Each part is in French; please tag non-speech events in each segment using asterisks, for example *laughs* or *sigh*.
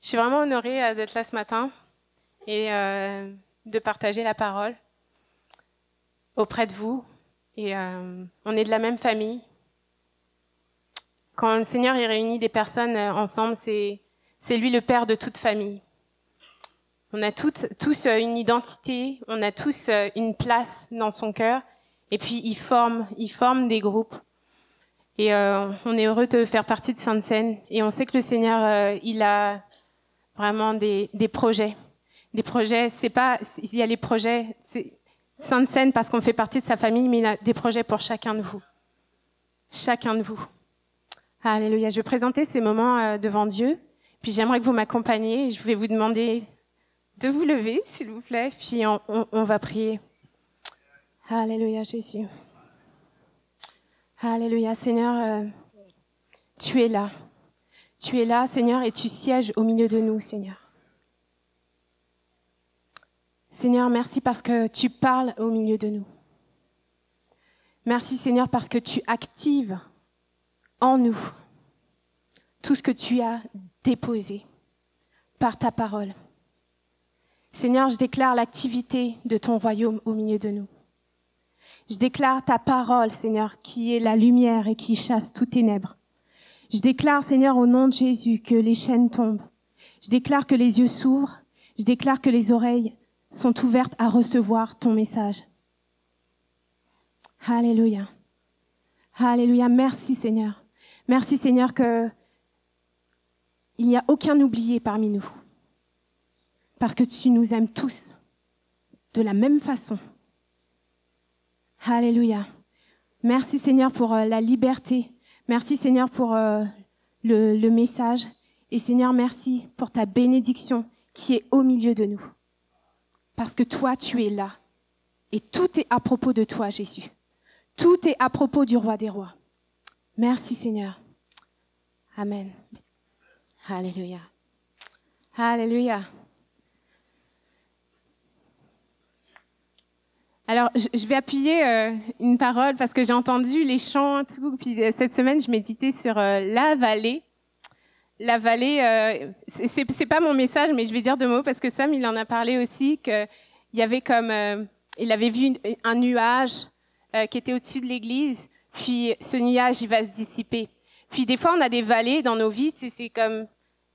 Je suis vraiment honorée euh, d'être là ce matin et euh, de partager la parole auprès de vous. Et euh, on est de la même famille. Quand le Seigneur y réunit des personnes ensemble, c'est c'est lui le père de toute famille. On a toutes, tous une identité, on a tous une place dans son cœur, et puis il forme, il forme des groupes. Et euh, on est heureux de faire partie de Sainte-Seine, et on sait que le Seigneur, il a vraiment des, projets, des projets. C'est pas, il y a les projets, c'est Sainte-Seine parce qu'on fait partie de sa famille, mais il a des projets pour chacun de vous, chacun de vous. Alléluia. Je vais présenter ces moments euh, devant Dieu. Puis j'aimerais que vous m'accompagniez. Je vais vous demander de vous lever, s'il vous plaît. Puis on va prier. Alléluia, Jésus. Alléluia, Seigneur. euh, tu es là. Tu es là, Seigneur, et tu sièges au milieu de nous, Seigneur. Seigneur, merci parce que tu parles au milieu de nous. Merci, Seigneur, parce que tu actives en nous tout ce que tu as déposé par ta parole. Seigneur, je déclare l'activité de ton royaume au milieu de nous. Je déclare ta parole, Seigneur, qui est la lumière et qui chasse tout ténèbres. Je déclare, Seigneur, au nom de Jésus, que les chaînes tombent. Je déclare que les yeux s'ouvrent. Je déclare que les oreilles sont ouvertes à recevoir ton message. Alléluia. Alléluia. Merci, Seigneur. Merci, Seigneur, que il n'y a aucun oublié parmi nous. Parce que tu nous aimes tous de la même façon. Alléluia. Merci Seigneur pour euh, la liberté. Merci Seigneur pour euh, le, le message. Et Seigneur, merci pour ta bénédiction qui est au milieu de nous. Parce que toi, tu es là. Et tout est à propos de toi, Jésus. Tout est à propos du roi des rois. Merci Seigneur. Amen. Alléluia. Alléluia. Alors, je vais appuyer euh, une parole parce que j'ai entendu les chants, tout. Puis euh, cette semaine, je méditais sur euh, la vallée. La vallée, c'est- pas mon message, mais je vais dire deux mots parce que Sam, il en a parlé aussi que il y avait comme, il avait vu un nuage qui était au-dessus de l'église, puis ce nuage, il va se dissiper. Puis des fois, on a des vallées dans nos vies, c'est comme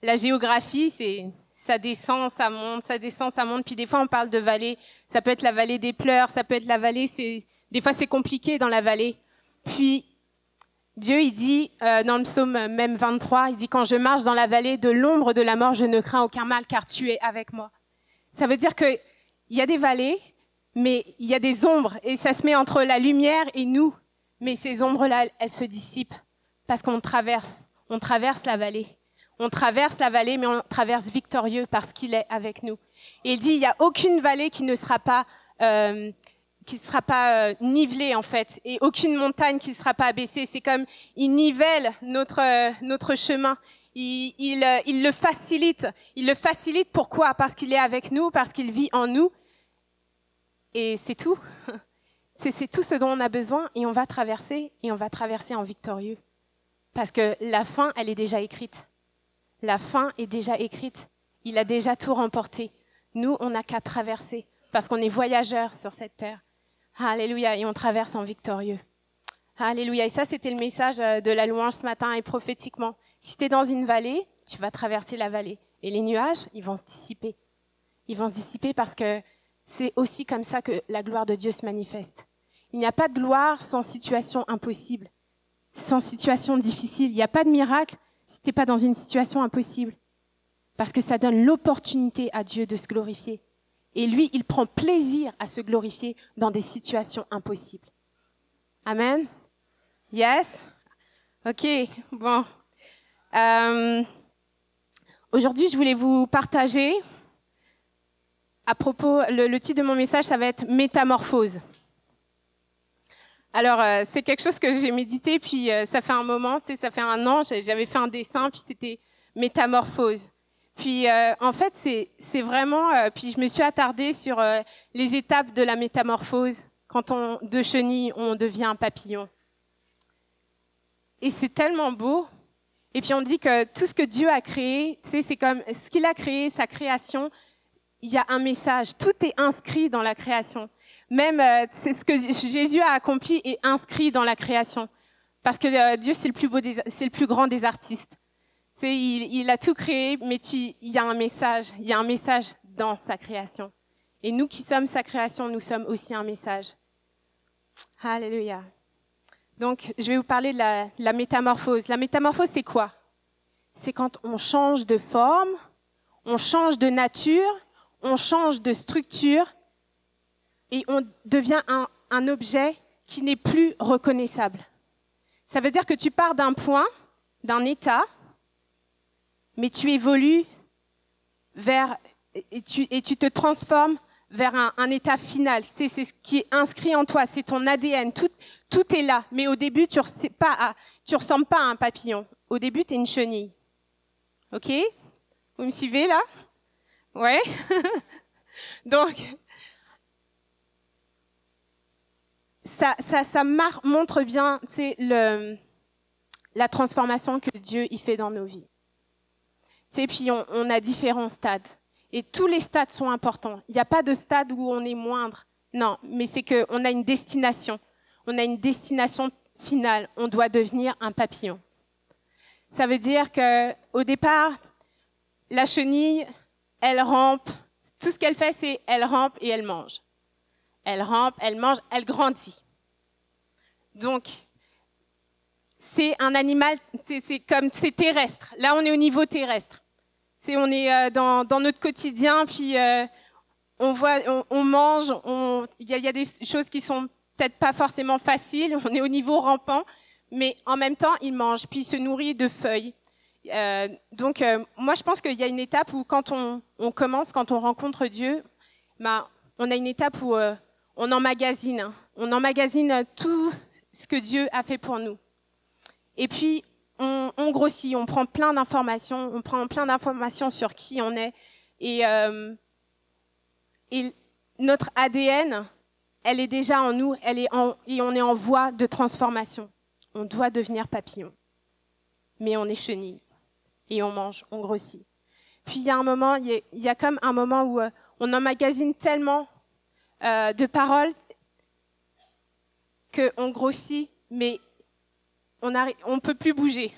la géographie, c'est ça descend, ça monte, ça descend, ça monte. Puis des fois, on parle de vallée. Ça peut être la vallée des pleurs, ça peut être la vallée. C'est des fois, c'est compliqué dans la vallée. Puis Dieu, il dit euh, dans le psaume même 23, il dit quand je marche dans la vallée de l'ombre de la mort, je ne crains aucun mal, car tu es avec moi. Ça veut dire que il y a des vallées, mais il y a des ombres, et ça se met entre la lumière et nous. Mais ces ombres-là, elles se dissipent parce qu'on traverse, on traverse la vallée. On traverse la vallée, mais on traverse victorieux parce qu'il est avec nous. Et il dit, il n'y a aucune vallée qui ne sera pas, euh, qui ne sera pas euh, nivelée en fait, et aucune montagne qui ne sera pas abaissée. C'est comme il nivelle notre euh, notre chemin. Il, il, euh, il le facilite. Il le facilite. Pourquoi? Parce qu'il est avec nous, parce qu'il vit en nous. Et c'est tout. *laughs* C'est c'est tout ce dont on a besoin, et on va traverser, et on va traverser en victorieux. Parce que la fin, elle est déjà écrite. La fin est déjà écrite. Il a déjà tout remporté. Nous, on n'a qu'à traverser parce qu'on est voyageurs sur cette terre. Alléluia. Et on traverse en victorieux. Alléluia. Et ça, c'était le message euh, de la louange ce matin et prophétiquement. Si tu es dans une vallée, tu vas traverser la vallée. Et les nuages, ils vont se dissiper. Ils vont se dissiper parce que c'est aussi comme ça que la gloire de Dieu se manifeste. Il n'y a pas de gloire sans situation impossible, sans situation difficile. Il n'y a pas de miracle tu pas dans une situation impossible. Parce que ça donne l'opportunité à Dieu de se glorifier. Et lui, il prend plaisir à se glorifier dans des situations impossibles. Amen? Yes? Ok. Bon. Euh, Aujourd'hui, je voulais vous partager à propos. Le titre de mon message, ça va être Métamorphose. Alors, euh, c'est quelque chose que j'ai médité, puis euh, ça fait un moment, tu sais, ça fait un an, j'avais fait un dessin, puis c'était métamorphose. Puis, euh, en fait, c'est vraiment, puis je me suis attardée sur les étapes de la métamorphose. Quand on de chenille, on devient un papillon. Et c'est tellement beau. Et puis on dit que tout ce que Dieu a créé, c'est comme ce qu'il a créé, sa création, il y a un message. Tout est inscrit dans la création. Même euh, c'est ce que Jésus a accompli est inscrit dans la création. Parce que euh, Dieu, c'est le plus beau, c'est le plus grand des artistes. C'est, il, il, a tout créé, mais tu, il y a un message. Il y a un message dans sa création. Et nous qui sommes sa création, nous sommes aussi un message. Alléluia. Donc, je vais vous parler de la, la métamorphose. La métamorphose, c'est quoi? C'est quand on change de forme, on change de nature, on change de structure et on devient un, objet qui n'est plus reconnaissable. Ça veut dire que tu pars d'un point, d'un état, mais tu évolues vers et tu, te transformes vers un, état final. C'est ce qui est inscrit en toi, c'est ton ADN. Tout, est là, mais au début, tu ne ressembles pas à un papillon. Au début, tu es une chenille. OK? Vous me suivez là? Ouais? *laughs* Donc, ça, ça, ça montre bien la transformation que Dieu y fait dans nos vies. Et puis, on, on a différents stades. Et tous les stades sont importants. Il n'y a pas de stade où on est moindre. Non, mais c'est qu'on a une destination on a une destination finale. On doit devenir un papillon. Ça veut dire que au départ, la chenille, elle rampe. Tout ce qu'elle fait, c'est elle rampe et elle mange. Elle rampe, elle mange, elle grandit. Donc, c'est un animal, c'est comme c'est terrestre. Là, on est au niveau terrestre. On est euh, dans, notre quotidien, puis euh, on voit, on, mange. Il y, a des choses qui sont peut-être pas forcément facile, *laughs* on est au niveau rampant, mais en même temps, il mange, puis il se nourrit de feuilles. Euh, donc, moi, je pense qu'il y a une étape où quand on, commence, quand on rencontre Dieu, bah, on a une étape où on emmagasine, hein. on emmagasine tout ce que Dieu a fait pour nous. Et puis, on, on grossit, on prend plein d'informations, on prend plein d'informations sur qui on est, et, euh, et notre ADN, elle est déjà en nous, elle est en, et on est en voie de transformation. On doit devenir papillon. Mais on est chenille. Et on mange, on grossit. Puis il y a un moment, il y a, comme un moment où euh, on emmagasine tellement euh, de paroles qu'on grossit, mais on ne peut plus bouger.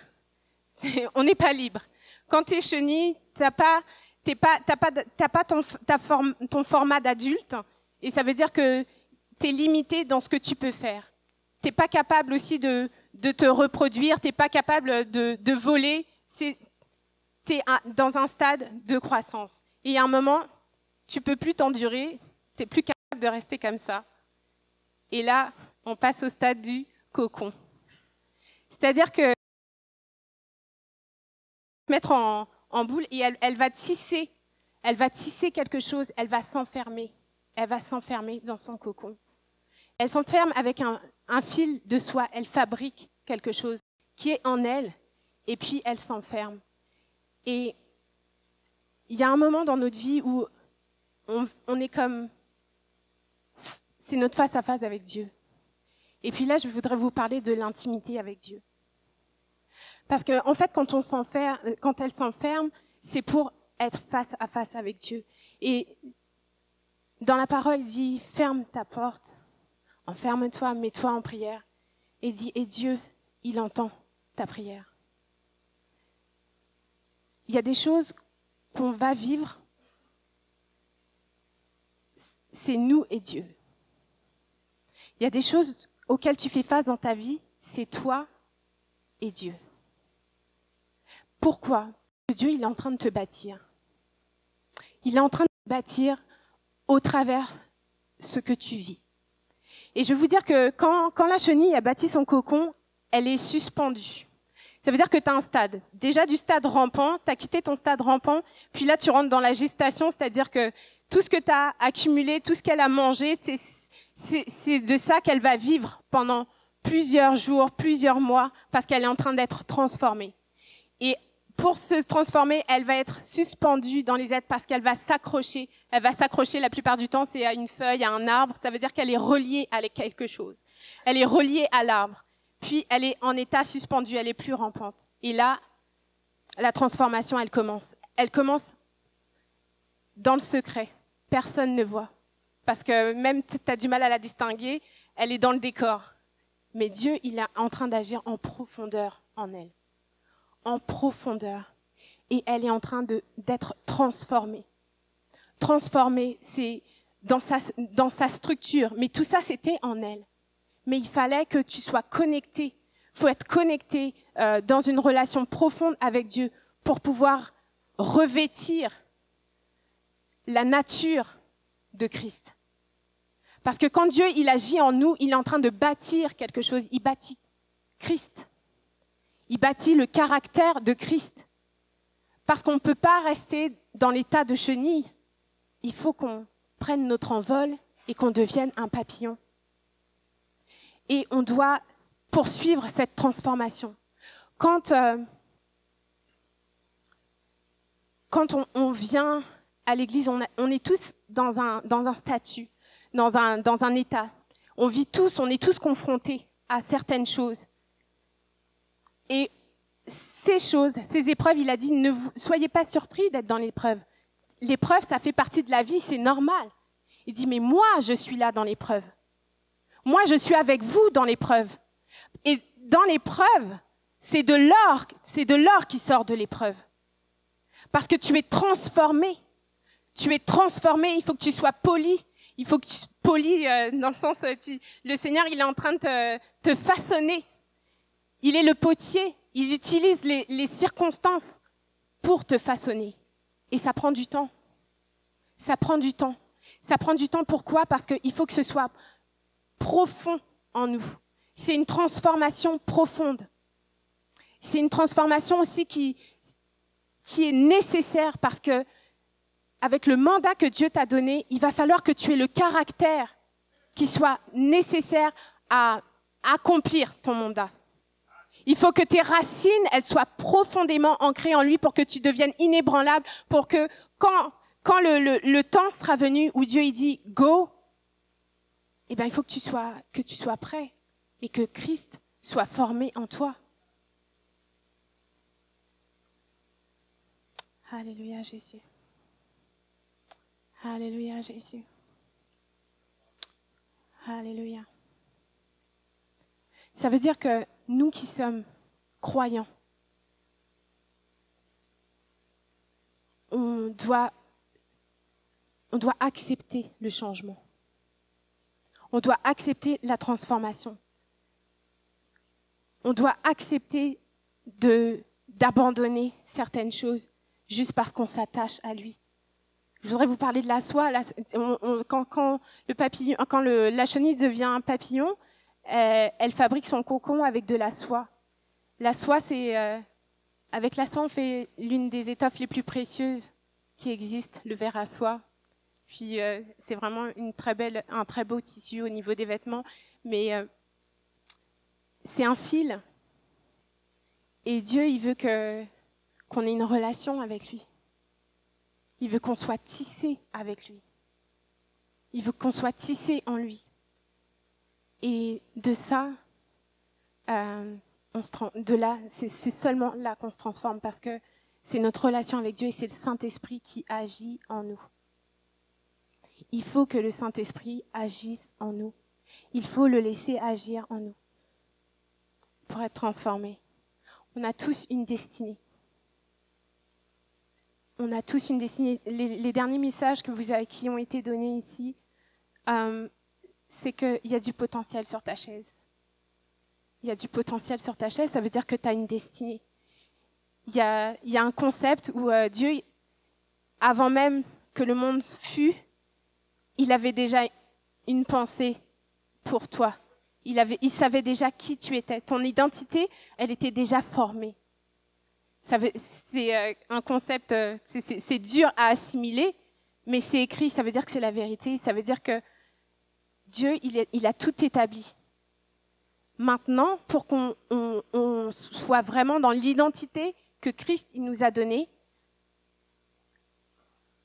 *laughs* on n'est pas libre. Quand tu es chenille, tu n'as pas, pas, pas, pas ton, ta forme, ton format d'adulte. Et ça veut dire que tu es limité dans ce que tu peux faire. Tu pas capable aussi de, te reproduire, tu pas capable de, voler. Tu es dans un stade de croissance. Et à un moment, tu peux plus t'endurer, tu plus capable de rester comme ça. Et là, on passe au stade du cocon. C'est-à-dire que mettre en, boule et elle, va tisser, elle va tisser quelque chose, elle va s'enfermer, elle va s'enfermer dans son cocon. Elle s'enferme avec un, fil de soie, elle fabrique quelque chose qui est en elle, et puis elle s'enferme. Et il y a un moment dans notre vie où on est comme... C'est notre face à face avec Dieu. Et puis là, je voudrais vous parler de l'intimité avec Dieu. Parce qu'en en fait, quand, on s'enferme, quand elle s'enferme, c'est pour être face à face avec Dieu. Et dans la parole, il dit, ferme ta porte enferme-toi, mets-toi en prière et dis, et Dieu, il entend ta prière. Il y a des choses qu'on va vivre, c'est nous et Dieu. Il y a des choses auxquelles tu fais face dans ta vie, c'est toi et Dieu. Pourquoi? Dieu, il est en train de te bâtir. Il est en train de te bâtir au travers ce que tu vis. Et je vais vous dire que quand, quand la chenille a bâti son cocon, elle est suspendue. Ça veut dire que tu as un stade. Déjà du stade rampant, tu as quitté ton stade rampant, puis là tu rentres dans la gestation, c'est-à-dire que tout ce que tu as accumulé, tout ce qu'elle a mangé, c'est de ça qu'elle va vivre pendant plusieurs jours, plusieurs mois, parce qu'elle est en train d'être transformée. Et pour se transformer, elle va être suspendue dans les aides parce qu'elle va s'accrocher. Elle va s'accrocher la plupart du temps, c'est à une feuille, à un arbre. Ça veut dire qu'elle est reliée à quelque chose. Elle est reliée à l'arbre. Puis elle est en état suspendu, elle est plus rampante. Et là, la transformation, elle commence. Elle commence dans le secret. Personne ne voit. Parce que même tu as du mal à la distinguer, elle est dans le décor. Mais Dieu, il est en train d'agir en profondeur en elle. En profondeur. Et elle est en train d'être transformée. Transformée, c'est dans sa, structure. Mais tout ça, c'était en elle. Mais il fallait que tu sois connecté. Il faut être connecté euh, dans une relation profonde avec Dieu pour pouvoir revêtir la nature de Christ. Parce que quand Dieu, il agit en nous, il est en train de bâtir quelque chose. Il bâtit Christ. Il bâtit le caractère de Christ. Parce qu'on ne peut pas rester dans l'état de chenille. Il faut qu'on prenne notre envol et qu'on devienne un papillon. Et on doit poursuivre cette transformation. Quand, euh, quand on, vient à l'église, on, on, est tous dans un, dans un statut, dans un, dans un état. On vit tous, on est tous confrontés à certaines choses. Et ces choses, ces épreuves, il a dit, ne vous, soyez pas surpris d'être dans l'épreuve. L'épreuve, ça fait partie de la vie, c'est normal. Il dit, mais moi, je suis là dans l'épreuve. Moi, je suis avec vous dans l'épreuve. Et dans l'épreuve, c'est de l'or, c'est de l'or qui sort de l'épreuve. Parce que tu es transformé. Tu es transformé, il faut que tu sois poli. Il faut que tu poli euh, dans le sens, euh, tu, le Seigneur, il est en train de te, te façonner. Il est le potier. Il utilise les, les circonstances pour te façonner. Et ça prend du temps. Ça prend du temps. Ça prend du temps. Pourquoi? Parce qu'il faut que ce soit profond en nous. C'est une transformation profonde. C'est une transformation aussi qui, qui est nécessaire parce que avec le mandat que Dieu t'a donné, il va falloir que tu aies le caractère qui soit nécessaire à accomplir ton mandat. Il faut que tes racines, elles soient profondément ancrées en lui pour que tu deviennes inébranlable, pour que quand, quand le, le, temps sera venu où Dieu il dit go, eh bien, il faut que tu sois, que tu sois prêt et que Christ soit formé en toi. Alléluia Jésus. Alléluia Jésus. Alléluia. Ça veut dire que nous qui sommes croyants, on doit, accepter le changement. On doit accepter la transformation. On doit accepter d'abandonner certaines choses juste parce qu'on s'attache à lui. Je voudrais vous parler de la soie. quand, la chenille devient un papillon, elle, elle, fabrique son cocon avec de la soie. La soie, c'est euh, avec la soie, on fait l'une des étoffes les plus précieuses qui existent, le verre à soie. Puis euh, c'est vraiment un très beau tissu au niveau des vêtements, mais euh, c'est un fil. Et Dieu, il veut qu'on ait une relation avec lui. Il veut qu'on soit tissé avec lui. Il veut qu'on soit tissé en lui. Et de ça, euh, de là, c'est seulement là qu'on se transforme parce que c'est notre relation avec Dieu et c'est le Saint-Esprit qui agit en nous. Il faut que le Saint-Esprit agisse en nous. Il faut le laisser agir en nous pour être transformé. On a tous une destinée on a tous une destinée. Les, derniers messages vous qui ont été donnés ici, euh, c'est qu'il y a du potentiel sur ta chaise. Il y a du potentiel sur ta chaise, ça veut dire que tu as une destinée. Il y a, un concept où euh, Dieu, avant même que le monde fût, il avait déjà une pensée pour toi. Il savait déjà qui tu étais. Ton identité, elle était déjà formée c'est euh, un concept, euh, c'est dur à assimiler, mais c'est écrit, ça veut dire que c'est la vérité, ça veut dire que Dieu, il, a tout établi. Maintenant, pour qu'on on, on soit vraiment dans l'identité que Christ nous a donnée,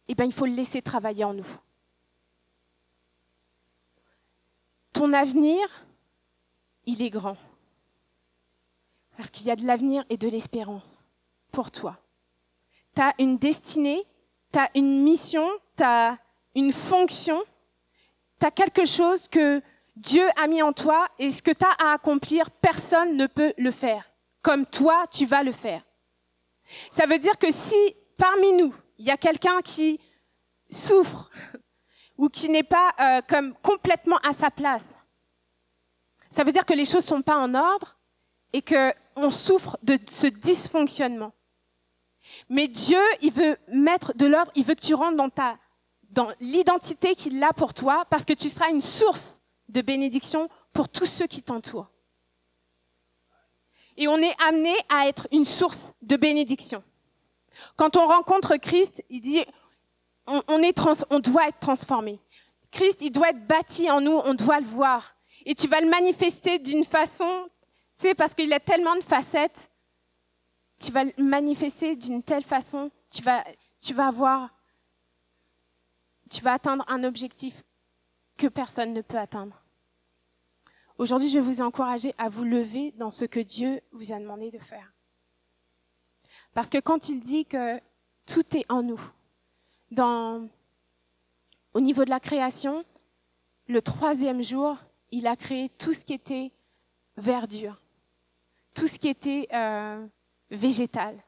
eh ben, il faut le laisser travailler en nous. Ton avenir, il est grand. Parce qu'il y a de l'avenir et de l'espérance pour toi. tu as une destinée, tu as une mission, tu as une fonction, tu as quelque chose que Dieu a mis en toi et ce que tu as à accomplir, personne ne peut le faire. Comme toi, tu vas le faire. Ça veut dire que si parmi nous, il y a quelqu'un qui souffre *laughs* ou qui n'est pas euh, comme complètement à sa place, ça veut dire que les choses sont pas en ordre et que on souffre de ce dysfonctionnement. Mais Dieu, il veut mettre de l'ordre, il veut que tu rentres dans ta dans l'identité qu'il a pour toi parce que tu seras une source de bénédiction pour tous ceux qui t'entourent. Et on est amené à être une source de bénédiction. Quand on rencontre Christ, il dit, on, est trans, on doit être transformé. Christ, il doit être bâti en nous, on doit le voir. Et tu vas le manifester d'une façon, tu sais, parce qu'il a tellement de facettes, tu vas manifester d'une telle façon, tu vas, tu vas avoir, tu vas atteindre un objectif que personne ne peut atteindre. Aujourd'hui, je vais vous encourager à vous lever dans ce que Dieu vous a demandé de faire. Parce que quand il dit que tout est en nous, au niveau de la création, le troisième jour, il a créé tout ce qui était verdure, tout ce qui était euh, végétal.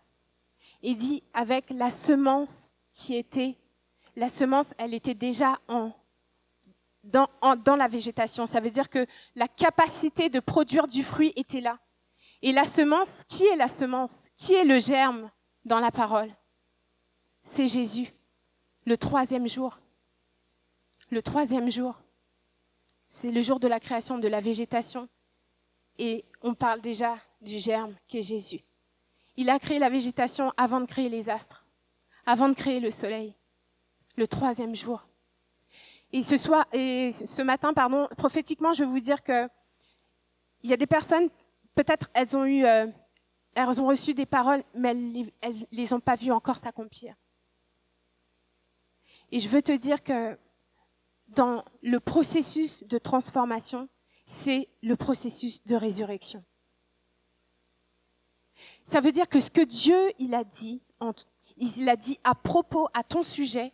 Il dit avec la semence qui était, la semence, elle était déjà en, dans, dans la végétation. Ça veut dire que la capacité de produire du fruit était là. Et la semence, qui est la semence? Qui est le germe dans la parole? C'est Jésus, le troisième jour. Le troisième jour, c'est le jour de la création de la végétation. Et on parle déjà du germe qui est Jésus. Il a créé la végétation avant de créer les astres, avant de créer le soleil, le troisième jour. Et ce soir, et ce matin, pardon, prophétiquement, je vais vous dire que il y a des personnes, peut-être elles ont eu, euh, elles ont reçu des paroles, mais elles, ne les ont pas vues encore s'accomplir. Et je veux te dire que dans le processus de transformation, c'est le processus de résurrection. Ça veut dire que ce que Dieu il a dit, il a dit à propos à ton sujet,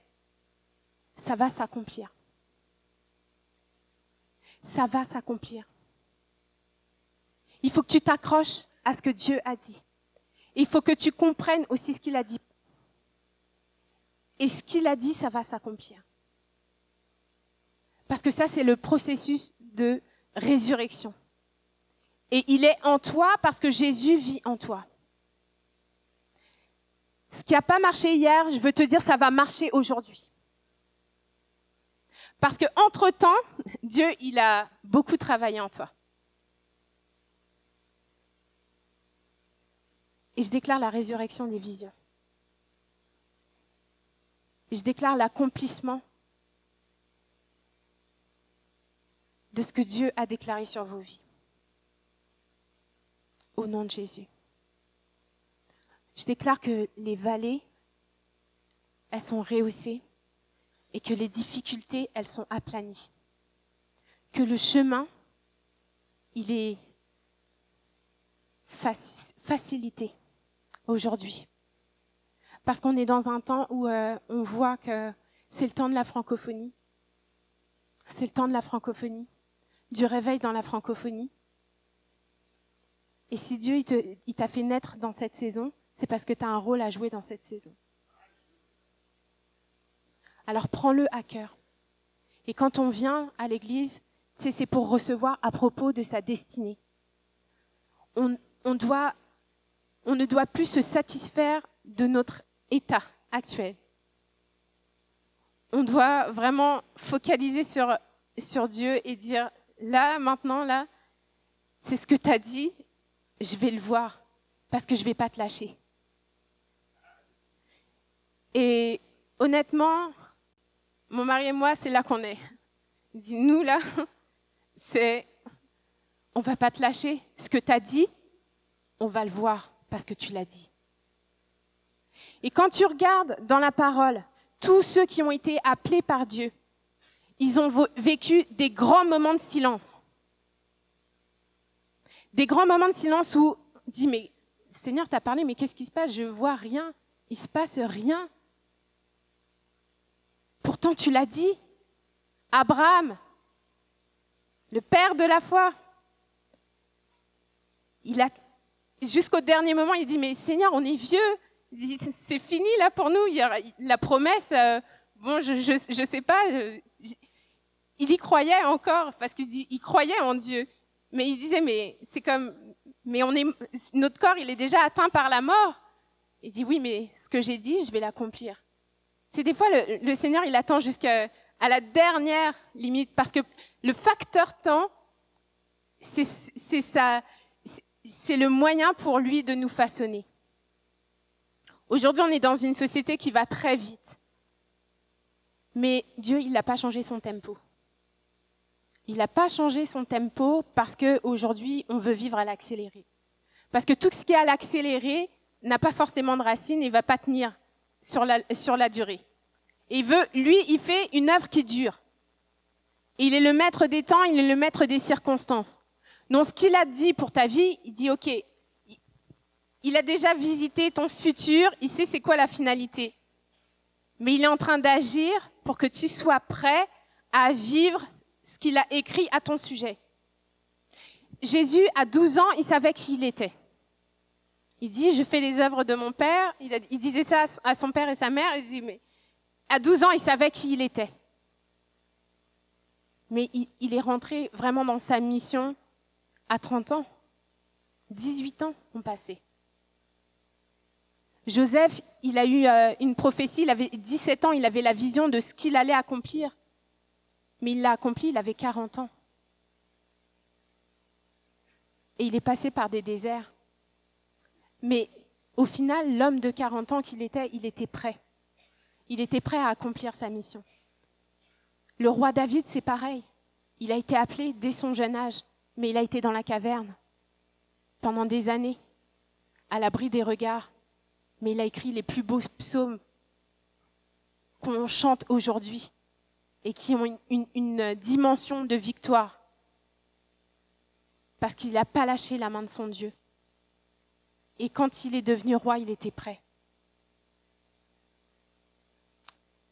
ça va s'accomplir ça va s'accomplir. Il faut que tu t'accroches à ce que Dieu a dit. Il faut que tu comprennes aussi ce qu'il a dit. Et ce qu'il a dit, ça va s'accomplir. Parce que ça, c'est le processus de résurrection. Et il est en toi parce que Jésus vit en toi. Ce qui n'a pas marché hier, je veux te dire, ça va marcher aujourd'hui. Parce que entre temps, Dieu, il a beaucoup travaillé en toi. Et je déclare la résurrection des visions. je déclare l'accomplissement de ce que Dieu a déclaré sur vos vies. Au nom de Jésus. Je déclare que les vallées, elles sont rehaussées et que les difficultés, elles sont aplanies. Que le chemin, il est facilité aujourd'hui. Parce qu'on est dans un temps où euh, on voit que c'est le temps de la francophonie. C'est le temps de la francophonie, du réveil dans la francophonie. Et si Dieu il t'a fait naître dans cette saison, c'est parce que tu as un rôle à jouer dans cette saison. Alors prends-le à cœur. Et quand on vient à l'église, c'est pour recevoir à propos de sa destinée. On, ne doit plus se satisfaire de notre état actuel. On doit vraiment focaliser sur, sur Dieu et dire, là, maintenant, là, c'est ce que tu as dit, je vais le voir, parce que je ne vais pas te lâcher. Et honnêtement, mon mari et moi, c'est là qu'on est. Nous, là, *laughs* c'est, on va pas te lâcher. Ce que tu as dit, on va le voir parce que tu l'as dit. Et quand tu regardes dans la parole, tous ceux qui ont été appelés par Dieu, ils ont vécu des grands moments de silence. Des grands moments de silence où on dit, mais Seigneur, tu as parlé, mais qu'est-ce qui se passe? Je vois rien. il se passe rien. Pourtant, tu l'as dit. Abraham, le père de la foi, il a, jusqu'au dernier moment, il dit, mais Seigneur, on est vieux. C'est fini là pour nous. La promesse, euh, bon, je, je, je sais pas. il y croyait encore parce qu'il il croyait en Dieu. Mais il disait, mais c'est comme, mais on est, notre corps, il est déjà atteint par la mort. Il dit, oui, mais ce que j'ai dit, je vais l'accomplir. C'est des fois, le, Seigneur, il attend jusqu'à la dernière limite parce que le facteur temps, c'est c'est le moyen pour lui de nous façonner. Aujourd'hui, on est dans une société qui va très vite. Mais Dieu, il n'a pas changé son tempo. Il n'a pas changé son tempo parce qu'aujourd'hui, on veut vivre à l'accéléré. Parce que tout ce qui est à l'accéléré n'a pas forcément de racines et ne va pas tenir sur la, sur la durée. Et il veut, lui, il fait une œuvre qui dure. Il est le maître des temps, il est le maître des circonstances. Donc, ce qu'il a dit pour ta vie, il dit, OK, il a déjà visité ton futur, il sait c'est quoi la finalité. Mais il est en train d'agir pour que tu sois prêt à vivre ce qu'il a écrit à ton sujet. Jésus, à 12 ans, il savait qui il était. Il dit, je fais les œuvres de mon père. Il, disait ça à son père et sa mère. Il dit, mais à 12 ans, il savait qui il était. Mais il, il est rentré vraiment dans sa mission à 30 ans. 18 ans ont passé. Joseph, il a eu euh, une prophétie, il avait 17 ans, il avait la vision de ce qu'il allait accomplir. Mais il l'a accompli, il avait 40 ans. Et il est passé par des déserts. Mais au final, l'homme de 40 ans qu'il était, il était prêt. Il était prêt à accomplir sa mission. Le roi David, c'est pareil. Il a été appelé dès son jeune âge, mais il a été dans la caverne pendant des années, à l'abri des regards. Mais il a écrit les plus beaux psaumes qu'on chante aujourd'hui et qui ont une, une dimension de victoire. Parce qu'il n'a pas lâché la main de son Dieu. Et quand il est devenu roi, il était prêt.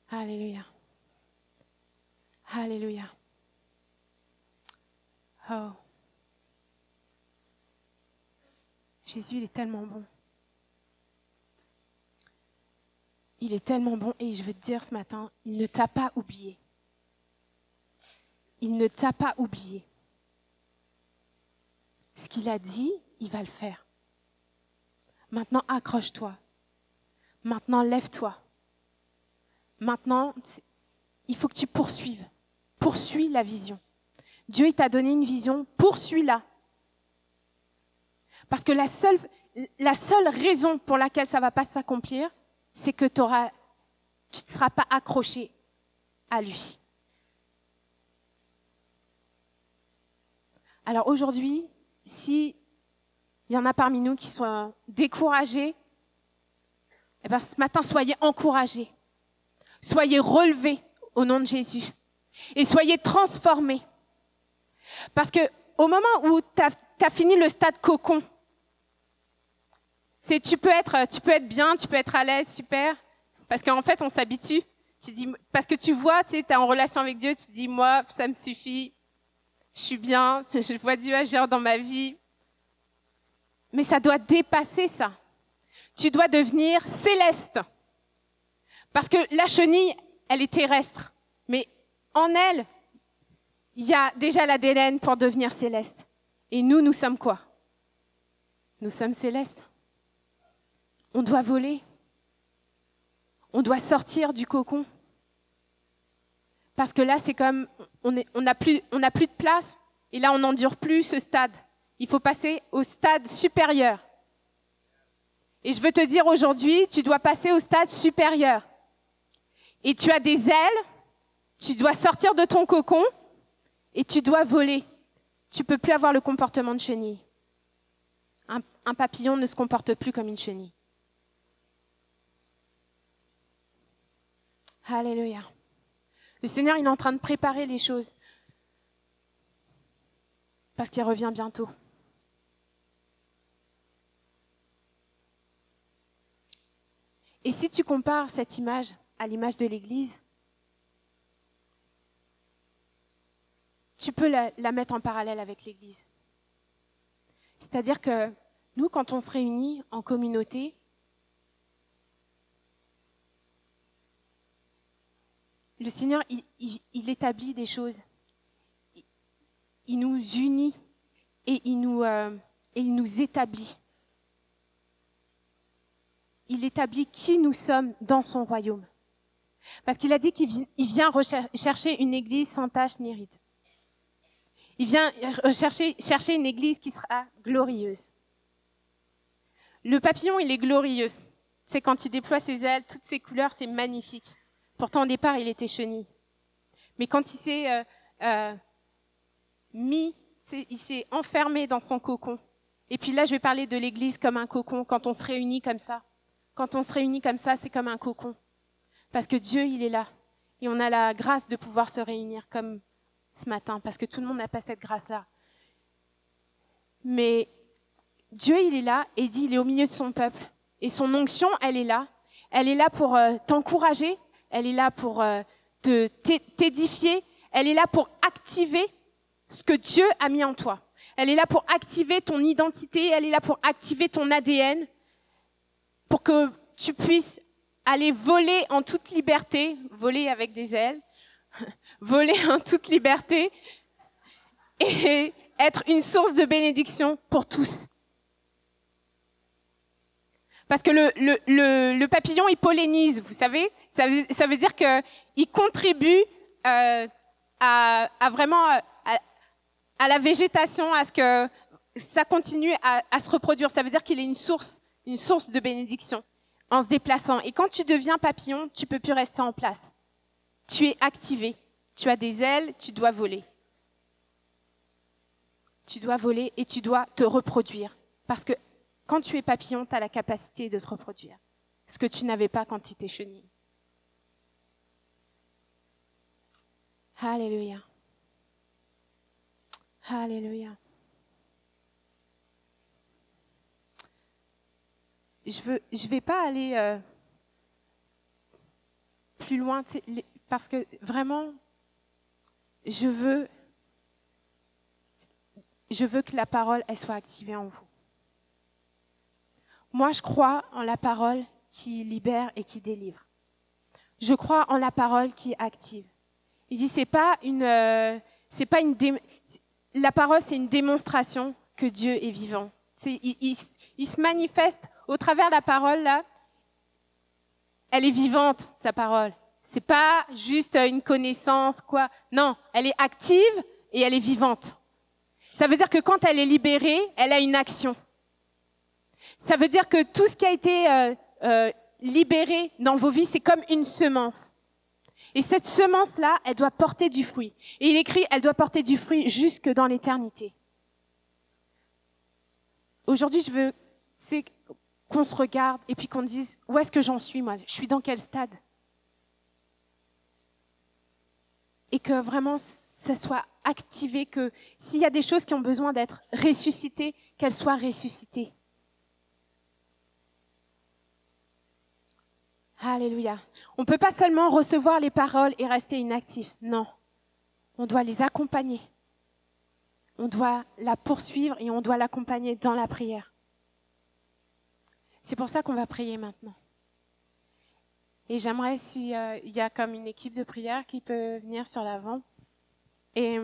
Alléluia. Alléluia. Oh. Jésus, il est tellement bon. Il est tellement bon et je veux te dire ce matin, il ne t'a pas oublié. Il ne t'a pas oublié. Ce qu'il a dit, il va le faire. Maintenant, accroche-toi. Maintenant, lève-toi. Maintenant, il faut que tu poursuives. Poursuis la vision. Dieu, t'a donné une vision, poursuis-la. Parce que la seule, la seule raison pour laquelle ça va pas s'accomplir, c'est que tu ne seras pas accroché à lui. Alors aujourd'hui, si il y en a parmi nous qui sont découragés, eh ben, ce matin, soyez encouragés. Soyez relevés au nom de Jésus. Et soyez transformés. Parce que au moment où tu as, fini le stade cocon, c'est tu peux être tu peux être bien, tu peux être à l'aise, super. Parce qu'en fait, on s'habitue. Tu dis parce que tu vois, tu sais, es en relation avec Dieu, tu dis moi, ça me suffit je suis bien, *laughs* je vois Dieu agir dans ma vie. Mais ça doit dépasser ça. Tu dois devenir céleste. Parce que la chenille, elle est terrestre. Mais en elle, il y a déjà l'ADN pour devenir céleste. Et nous, nous sommes quoi? Nous sommes célestes. On doit voler. On doit sortir du cocon. Parce que là, c'est comme, on n'a plus, plus de place, et là, on n'endure plus ce stade. Il faut passer au stade supérieur. Et je veux te dire aujourd'hui, tu dois passer au stade supérieur. Et tu as des ailes, tu dois sortir de ton cocon, et tu dois voler. Tu peux plus avoir le comportement de chenille. un papillon ne se comporte plus comme une chenille. Alléluia. Le Seigneur, il est en train de préparer les choses. Parce qu'il revient bientôt. Et si tu compares cette image à l'image de l'Église, tu peux la, mettre en parallèle avec l'Église. C'est-à-dire que nous, quand on se réunit en communauté, le Seigneur, il, établit des choses. Il nous unit et il nous, euh, et il nous établit. Il établit qui nous sommes dans son royaume. Parce qu'il a dit qu'il vient rechercher une église sans tache ni ride. Il vient chercher, chercher une église qui sera glorieuse. Le papillon, il est glorieux. C'est quand il déploie ses ailes, toutes ses couleurs, c'est magnifique. Pourtant, au départ, il était chenille. Mais quand il s'est euh, euh, mis, il s'est enfermé dans son cocon. Et puis là, je vais parler de l'Église comme un cocon, quand on se réunit comme ça. Quand on se réunit comme ça, c'est comme un cocon. Parce que Dieu, il est là. Et on a la grâce de pouvoir se réunir comme ce matin, parce que tout le monde n'a pas cette grâce-là. Mais Dieu, il est là et dit, il est au milieu de son peuple. Et son onction, elle est là. Elle est là pour euh, t'encourager, elle est là pour euh, te t'édifier, elle est là pour activer ce que Dieu a mis en toi. Elle est là pour activer ton identité, elle est là pour activer ton ADN, pour que tu puisses aller voler en toute liberté, voler avec des ailes, *laughs* voler en toute liberté et être une source de bénédiction pour tous. Parce que le, le, le, papillon, il pollinise, vous savez? Ça veut, ça veut dire qu'il contribue euh, à, à, vraiment à, à, la végétation, à ce que ça continue à, à se reproduire. Ça veut dire qu'il est une source, une source de bénédiction en se déplaçant. Et quand tu deviens papillon, tu peux plus rester en place. Tu es activé. Tu as des ailes, tu dois voler. Tu dois voler et tu dois te reproduire. Parce que quand tu es papillon, tu as la capacité de te reproduire. Ce que tu n'avais pas quand tu étais chenille. Alléluia. Alléluia. Je veux, je vais pas aller euh, plus loin parce que vraiment, je veux, je veux que la parole elle soit activée en vous. Moi, je crois en la parole qui libère et qui délivre. Je crois en la parole qui active. Il dit c'est pas une, euh, c'est pas une, la parole c'est une démonstration que Dieu est vivant. Il, se manifeste au travers de la parole là. Elle est vivante sa parole. C'est pas juste une connaissance quoi. Non, elle est active et elle est vivante. Ça veut dire que quand elle est libérée, elle a une action. Ça veut dire que tout ce qui a été euh, euh, libéré dans vos vies, c'est comme une semence. Et cette semence-là, elle doit porter du fruit. Et il écrit, elle doit porter du fruit jusque dans l'éternité. Aujourd'hui, je veux qu'on se regarde et puis qu'on dise, où est-ce que j'en suis, moi? Je suis dans quel stade? Et que vraiment, ça soit activé, que s'il y a des choses qui ont besoin d'être ressuscitées, qu'elles soient ressuscitées. Alléluia. On ne peut pas seulement recevoir les paroles et rester inactif. Non. On doit les accompagner. On doit la poursuivre et on doit l'accompagner dans la prière. C'est pour ça qu'on va prier maintenant. Et j'aimerais s'il euh, y a comme une équipe de prière qui peut venir sur l'avant. Et,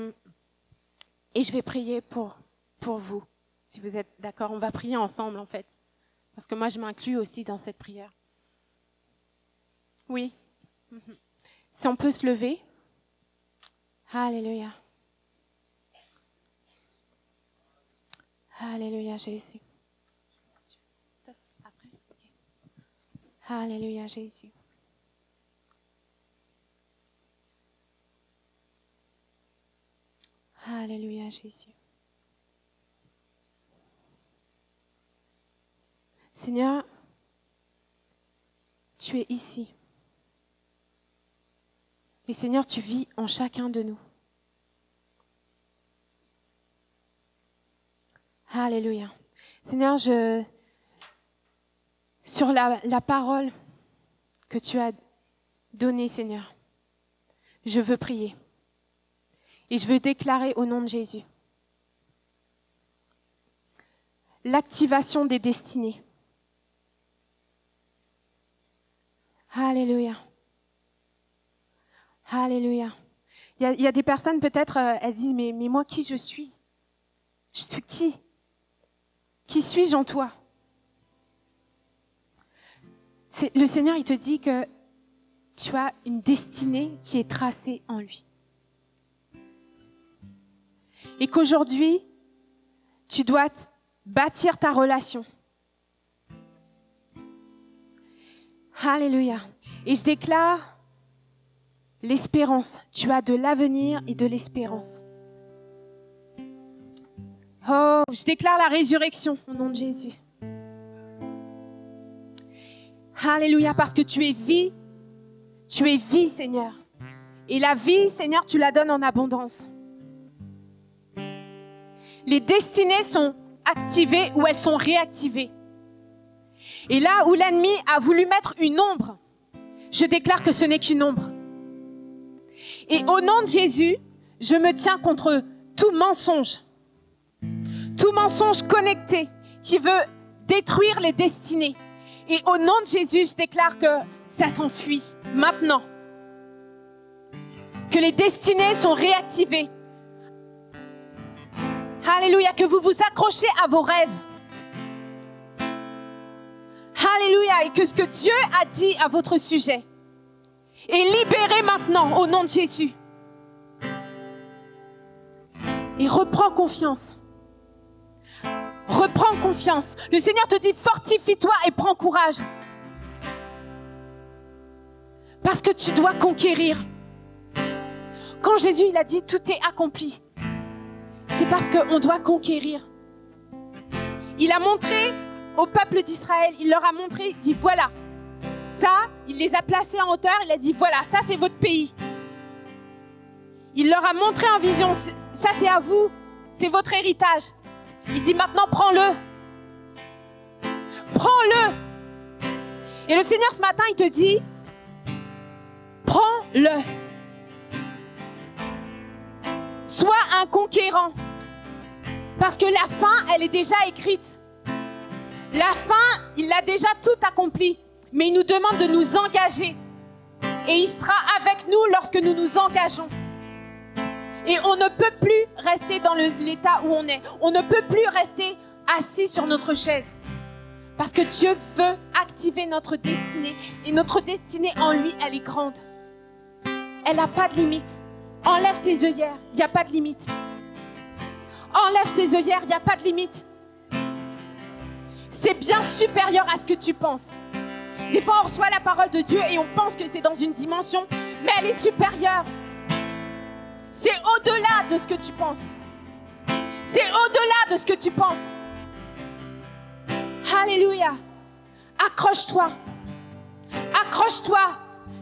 et je vais prier pour, pour vous. Si vous êtes d'accord, on va prier ensemble en fait. Parce que moi, je m'inclus aussi dans cette prière. Oui. Mhm. Si on peut se lever. Alléluia. Alléluia, Jésus. Alléluia, Jésus. Alléluia, Jésus. Seigneur, tu es ici. Et Seigneur, tu vis en chacun de nous. Alléluia. Seigneur, je, sur la, parole que tu as donné, Seigneur, je veux prier. Et je veux déclarer au nom de Jésus l'activation des destinées. Alléluia. Alléluia. Il y, a, des personnes, peut-être, euh, elles disent, mais moi, qui je suis? Je suis qui? Qui suis-je en toi? Le Seigneur, il te dit que tu as une destinée qui est tracée en lui. Et qu'aujourd'hui, tu dois bâtir ta relation. Alléluia. Et je déclare l'espérance. Tu as de l'avenir et de l'espérance. Oh, je déclare la résurrection au nom de Jésus. Alléluia, parce que tu es vie. Tu es vie, Seigneur. Et la vie, Seigneur, tu la donnes en abondance. Les destinées sont activées ou elles sont réactivées. Et là où l'ennemi a voulu mettre une ombre, je déclare que ce n'est qu'une ombre. Et au nom de Jésus, je me tiens contre tout mensonge, tout mensonge connecté qui veut détruire les destinées. Et au nom de Jésus, je déclare que ça s'enfuit maintenant. Que les destinées sont réactivées. Alléluia, que vous vous accrochez à vos rêves. Alléluia, et que ce que Dieu a dit à votre sujet est libéré maintenant au nom de Jésus. Et reprends confiance. Reprends confiance. Le Seigneur te dit, fortifie-toi et prends courage. Parce que tu dois conquérir. Quand Jésus il a dit, tout est accompli, c'est parce qu'on doit conquérir. Il a montré au peuple d'Israël, il leur a montré, il dit, voilà, ça, il les a placés en hauteur, il a dit, voilà, ça c'est votre pays. Il leur a montré en vision, ça c'est à vous, c'est votre héritage. Il dit maintenant, prends-le. Prends-le. Et le Seigneur ce matin, il te dit, prends-le. Sois un conquérant. Parce que la fin, elle est déjà écrite. La fin, il a déjà tout accompli. Mais il nous demande de nous engager. Et il sera avec nous lorsque nous nous engageons. Et on ne peut plus rester dans l'état où on est. On ne peut plus rester assis sur notre chaise. Parce que Dieu veut activer notre destinée. Et notre destinée en lui, elle est grande. Elle n'a pas de limite. Enlève tes œillères, il n'y a pas de limite. Enlève tes œillères, il n'y a pas de limite. C'est bien supérieur à ce que tu penses. Des fois, on reçoit la parole de Dieu et on pense que c'est dans une dimension, mais elle est supérieure. C'est au-delà de ce que tu penses. C'est au-delà de ce que tu penses. Alléluia. Accroche-toi. Accroche-toi.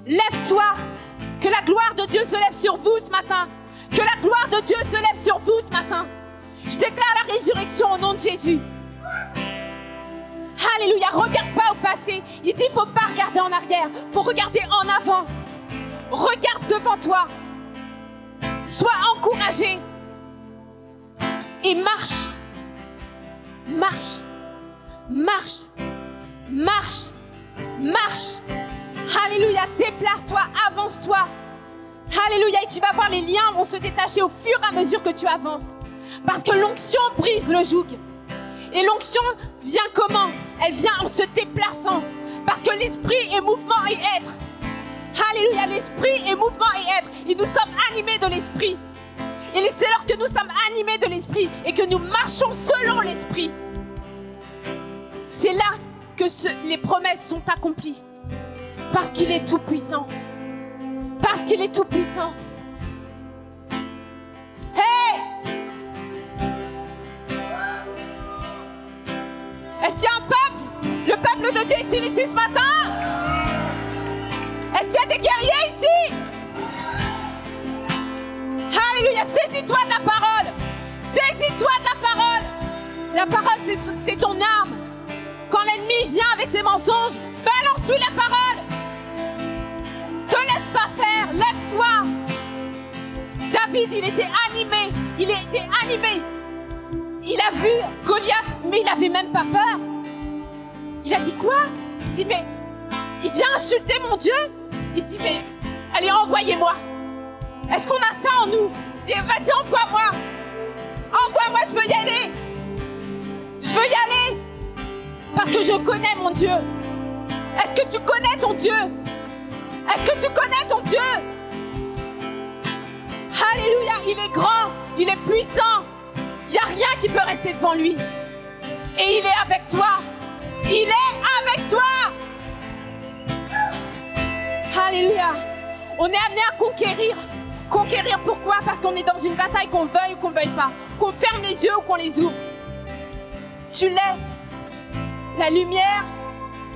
Lève-toi. Que la gloire de Dieu se lève sur vous ce matin. Que la gloire de Dieu se lève sur vous ce matin. Je déclare la résurrection au nom de Jésus. Alléluia. Regarde pas au passé. Il dit, faut pas regarder en arrière. Faut regarder en avant. Regarde devant toi. Sois encouragé. Et marche. Marche. Marche. Marche. Marche. Alléluia. Déplace-toi. Avance-toi. Alléluia. Et tu vas voir les liens vont se détacher au fur et à mesure que tu avances. Parce que l'onction brise le joug. Et l'onction vient comment? Elle vient en se déplaçant. Parce que l'esprit est mouvement et être. Alléluia, l'esprit est mouvement et être. Et nous sommes animés de l'esprit. Et c'est lorsque nous sommes animés de l'esprit et que nous marchons selon l'esprit. C'est là que les promesses sont accomplies. Parce qu'il est tout puissant. Parce qu'il est tout puissant. Hey! Est-ce qu'il y a un peuple? Le peuple de Dieu est-il ici ce matin? Est-ce qu'il y a des guerriers ici? Alléluia, saisis-toi de la parole. Saisis-toi de la parole. La parole, c'est ton arme. Quand l'ennemi vient avec ses mensonges, balance-lui la parole. Te laisse pas faire, lève-toi. David, il était animé. Il était animé. Il a vu Goliath, mais il n'avait même pas peur. Il a dit quoi? Il dit, mais il vient insulter mon Dieu il dit, mais allez, envoyez-moi. Est-ce qu'on a ça en nous? Il dit, vas-y, envoie-moi. Envoie-moi, je veux y aller. Je veux y aller. Parce que je connais mon Dieu. Est-ce que tu connais ton Dieu? Est-ce que tu connais ton Dieu? Alléluia, il est grand, il est puissant. Il n'y a rien qui peut rester devant lui. Et il est avec toi. Il est avec toi. Alléluia. On est amené à conquérir. Conquérir pourquoi? Parce qu'on est dans une bataille qu'on veuille ou qu'on veuille pas. Qu'on ferme les yeux ou qu'on les ouvre. Tu l'es. La lumière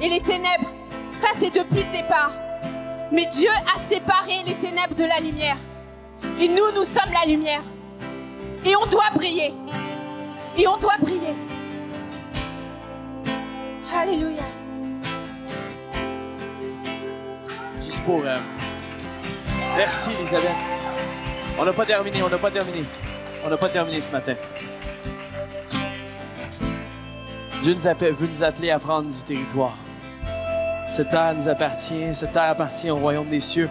et les ténèbres. Ça, c'est depuis le départ. Mais Dieu a séparé les ténèbres de la lumière. Et nous, nous sommes la lumière. Et on doit briller. Et on doit briller. Alléluia. Euh, Merci, Elisabeth. On n'a pas terminé, on n'a pas terminé. On n'a pas terminé ce matin. Dieu nous appelle, veut nous appeler à prendre du territoire. Cette terre nous appartient, cette terre appartient au royaume des cieux.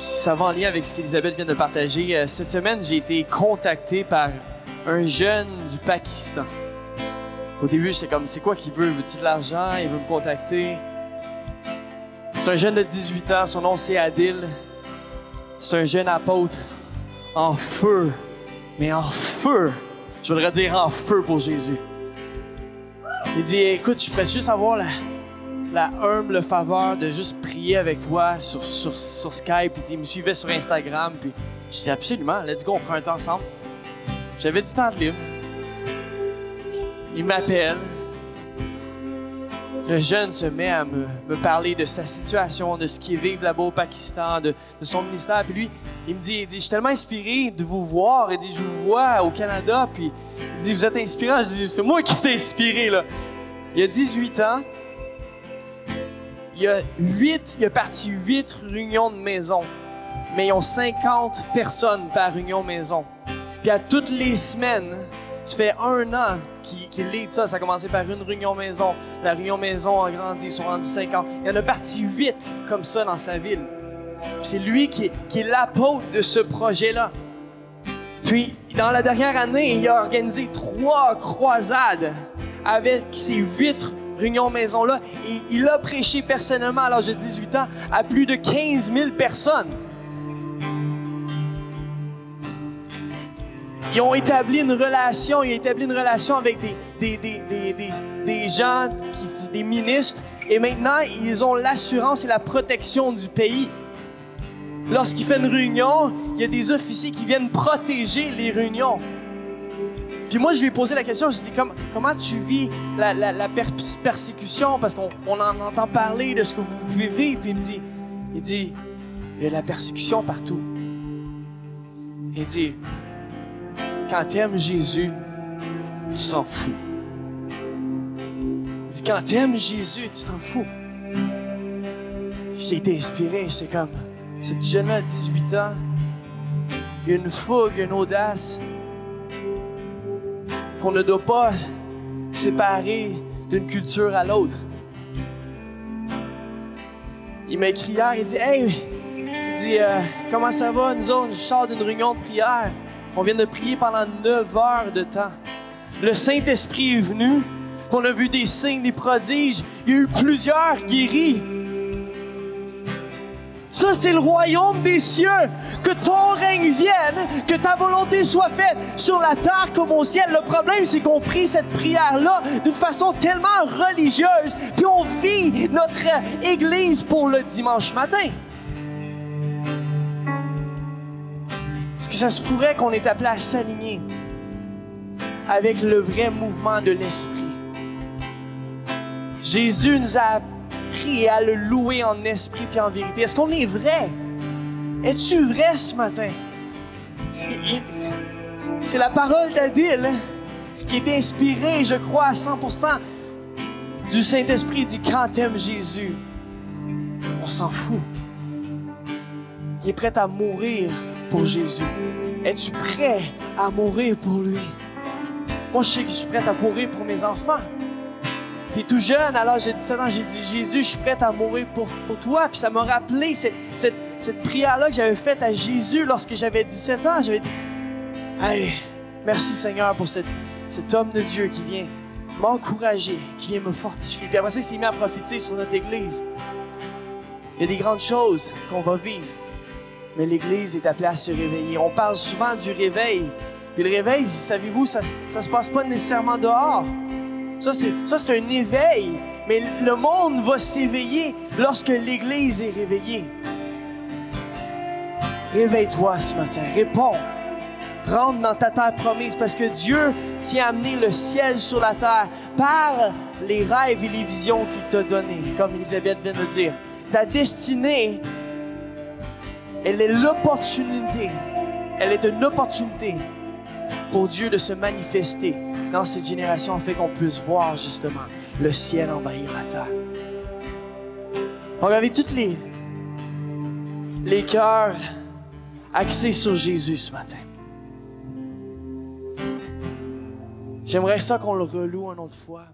Ça va en lien avec ce qu'Elisabeth vient de partager. Euh, Cette semaine, j'ai été contacté par un jeune du Pakistan. Au début, j'étais comme, c'est quoi qu'il veut? Veux-tu de l'argent? Il veut me contacter. C'est un jeune de 18 ans, son nom c'est Adil. C'est un jeune apôtre en feu, mais en feu. Je voudrais dire en feu pour Jésus. Il dit, écoute, je pourrais juste avoir la, la humble faveur de juste prier avec toi sur, Skype. Il me suivait sur Instagram. Puis je dis, absolument, let's go, on prend un temps ensemble. J'avais du temps de libre. Il m'appelle. Le jeune se met à me, parler de sa situation, de ce qu'il vit là-bas au Pakistan, de, de son ministère. Puis lui, il me dit, il dit, je suis tellement inspiré de vous voir. Il dit, je vous vois au Canada. Puis il dit, vous êtes inspirant. Je dis, c'est moi qui t'ai inspiré, là. Il a 18 ans. Il y a 8, il a parti 8 réunions de maison. Mais ils ont 50 personnes par réunion maison. Puis à toutes les semaines, ça fait un an qu'il qu'il lead ça. Ça a commencé par une réunion maison. La réunion maison a grandi, ils sont rendus 50. Il y en a parti 8 comme ça dans sa ville. C'est lui qui est, qui est l'apôtre de ce projet-là. Puis, dans la dernière année, il a organisé trois croisades avec ces huit réunions maison-là. Et il a prêché personnellement à l'âge de 18 ans à plus de 15 000 personnes. Ils ont établi une relation, ils ont établi une relation avec des, des, des, des, des, gens, des ministres, et maintenant ils ont l'assurance et la protection du pays. Lorsqu'il fait une réunion, il y a des officiers qui viennent protéger les réunions. Puis moi, je lui ai posé la question, je lui ai dit, Comme- comment tu vis la, la- la per- persécution? Parce qu'on on en entend parler de ce que vous pouvez vivre. Puis il me dit, il dit, il y a la persécution partout. Il dit, quand tu aimes Jésus, tu t'en fous. Il dit, quand tu aimes Jésus, tu t'en fous. J'ai été inspiré, j'étais comme, ce petit jeune-là, 18 ans, il a une fougue, une audace qu'on ne doit pas séparer d'une culture à l'autre. Il m'a écrit hier, il dit Hey, il dit euh, Comment ça va? Nous autres, je sors d'une réunion de prière. On vient de prier pendant 9 heures de temps. Le Saint-Esprit est venu, on a vu des signes, des prodiges. Il y a eu plusieurs guéris. Ça, c'est le royaume des cieux. Que ton règne vienne, que ta volonté soit faite sur la terre comme au ciel. Le problème, c'est qu'on prie cette prière-là d'une façon tellement religieuse, puis on vit notre église pour le dimanche matin. Que ça se pourrait qu'on est appelé à s'aligner avec le vrai mouvement de l'esprit? Jésus nous a appris à le louer en esprit et en vérité. Est-ce qu'on est vrai? Es-tu vrai ce matin? C'est la parole d'Adil qui est inspirée, je crois, à 100% du Saint-Esprit. Dit, quand t'aimes Jésus, on s'en fout. Il est prêt à mourir pour Jésus? Es-tu prêt à mourir pour lui? Moi, je sais que je suis prête à mourir pour mes enfants. Puis tout jeune, l'âge de 17 ans, j'ai dit Jésus, je suis prête à mourir pour, pour toi. Puis ça m'a rappelé cette, cette, prière-là que j'avais faite à Jésus lorsque j'avais 17 ans. J'avais dit Hey, merci Seigneur pour cet, homme de Dieu qui vient m'encourager, qui vient me fortifier. Puis après ça, il s'est mis à prophétiser sur notre Église. Il y a des grandes choses qu'on va vivre, mais l'Église est appelée à se réveiller. On parle souvent du réveil. Puis le réveil, savez-vous, ça ne se passe pas nécessairement dehors. Ça, c'est, un éveil. Mais le monde va s'éveiller lorsque l'Église est réveillée. Réveille-toi ce matin. Réponds. Rentre dans ta terre promise parce que Dieu tient à amener le ciel sur la terre par les rêves et les visions qu'il t'a donnés, comme Elisabeth vient de dire. Ta destinée, elle est l'opportunité. Elle est une opportunité pour Dieu de se manifester dans cette génération afin qu'on puisse voir justement le ciel envahir la terre. On avait tous les, les cœurs axés sur Jésus ce matin. J'aimerais ça qu'on le reloue une autre fois.